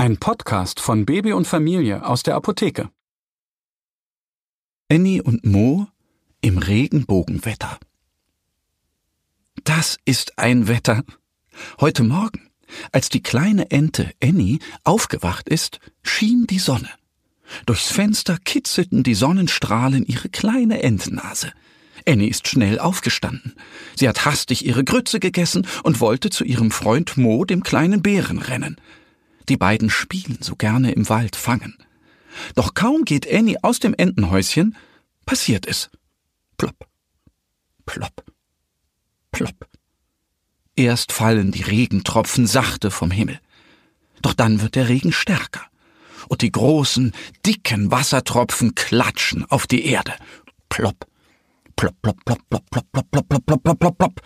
Ein Podcast von Baby und Familie aus der Apotheke. Annie und Mo im Regenbogenwetter. Das ist ein Wetter. Heute Morgen, als die kleine Ente Annie aufgewacht ist, schien die Sonne. Durchs Fenster kitzelten die Sonnenstrahlen ihre kleine Entennase. Annie ist schnell aufgestanden. Sie hat hastig ihre Grütze gegessen und wollte zu ihrem Freund Mo, dem kleinen Bären, rennen. Die beiden spielen so gerne im Wald fangen. Doch kaum geht Annie aus dem Entenhäuschen, passiert es. Plopp, plopp, plopp. Erst fallen die Regentropfen sachte vom Himmel. Doch dann wird der Regen stärker. Und die großen, dicken Wassertropfen klatschen auf die Erde. Plopp, plopp, plopp, plopp, plopp, plopp, plopp, plopp, plopp, plopp, plopp, plopp.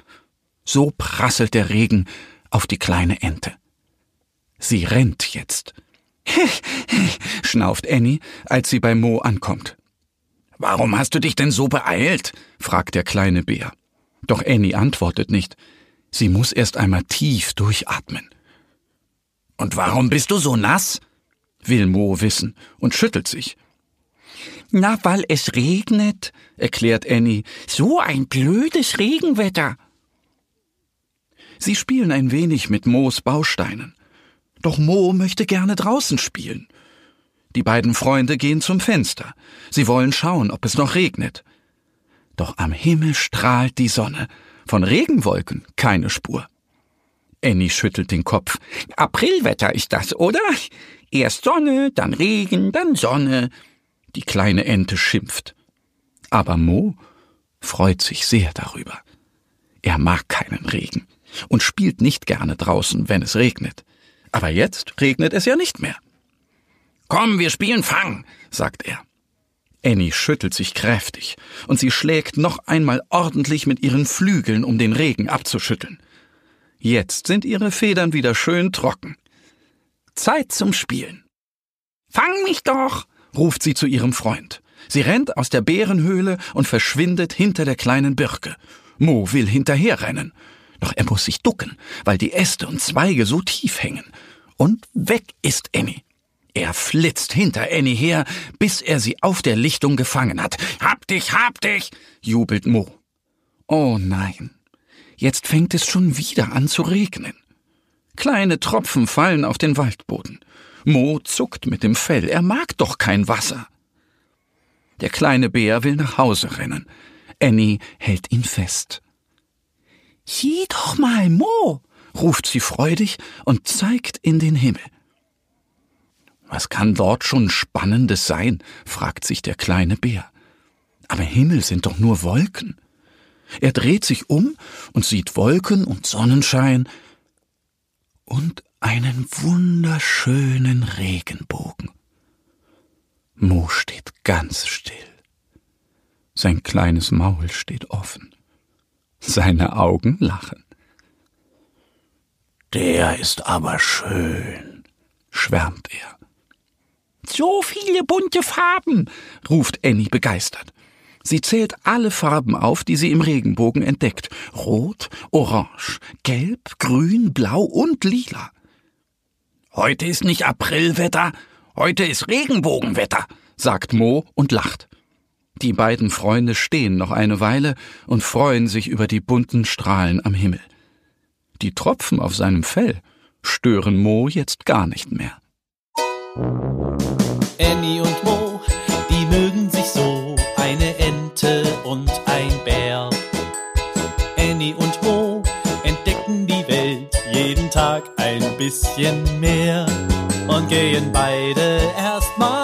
So prasselt der Regen auf die kleine Ente. Sie rennt jetzt. schnauft Annie, als sie bei Mo ankommt. Warum hast du dich denn so beeilt? fragt der kleine Bär. Doch Annie antwortet nicht. Sie muss erst einmal tief durchatmen. Und warum bist du so nass? will Mo wissen und schüttelt sich. Na, weil es regnet, erklärt Annie. So ein blödes Regenwetter. Sie spielen ein wenig mit Moos Bausteinen. Doch Mo möchte gerne draußen spielen. Die beiden Freunde gehen zum Fenster. Sie wollen schauen, ob es noch regnet. Doch am Himmel strahlt die Sonne. Von Regenwolken keine Spur. Annie schüttelt den Kopf. Aprilwetter ist das, oder? Erst Sonne, dann Regen, dann Sonne. Die kleine Ente schimpft. Aber Mo freut sich sehr darüber. Er mag keinen Regen und spielt nicht gerne draußen, wenn es regnet. Aber jetzt regnet es ja nicht mehr. Komm, wir spielen Fang, sagt er. Annie schüttelt sich kräftig, und sie schlägt noch einmal ordentlich mit ihren Flügeln, um den Regen abzuschütteln. Jetzt sind ihre Federn wieder schön trocken. Zeit zum Spielen. Fang mich doch, ruft sie zu ihrem Freund. Sie rennt aus der Bärenhöhle und verschwindet hinter der kleinen Birke. Mo will hinterherrennen. Doch er muss sich ducken, weil die Äste und Zweige so tief hängen. Und weg ist Annie. Er flitzt hinter Annie her, bis er sie auf der Lichtung gefangen hat. Hab dich, hab dich, jubelt Mo. Oh nein, jetzt fängt es schon wieder an zu regnen. Kleine Tropfen fallen auf den Waldboden. Mo zuckt mit dem Fell, er mag doch kein Wasser. Der kleine Bär will nach Hause rennen. Annie hält ihn fest. Sieh doch mal, Mo, ruft sie freudig und zeigt in den Himmel. Was kann dort schon Spannendes sein? fragt sich der kleine Bär. Aber Himmel sind doch nur Wolken. Er dreht sich um und sieht Wolken und Sonnenschein und einen wunderschönen Regenbogen. Mo steht ganz still. Sein kleines Maul steht offen. Seine Augen lachen. Der ist aber schön, schwärmt er. So viele bunte Farben, ruft Annie begeistert. Sie zählt alle Farben auf, die sie im Regenbogen entdeckt. Rot, Orange, Gelb, Grün, Blau und Lila. Heute ist nicht Aprilwetter, heute ist Regenbogenwetter, sagt Mo und lacht. Die beiden Freunde stehen noch eine Weile und freuen sich über die bunten Strahlen am Himmel. Die Tropfen auf seinem Fell stören Mo jetzt gar nicht mehr. Annie und Mo, die mögen sich so, eine Ente und ein Bär. Annie und Mo entdecken die Welt jeden Tag ein bisschen mehr und gehen beide erstmal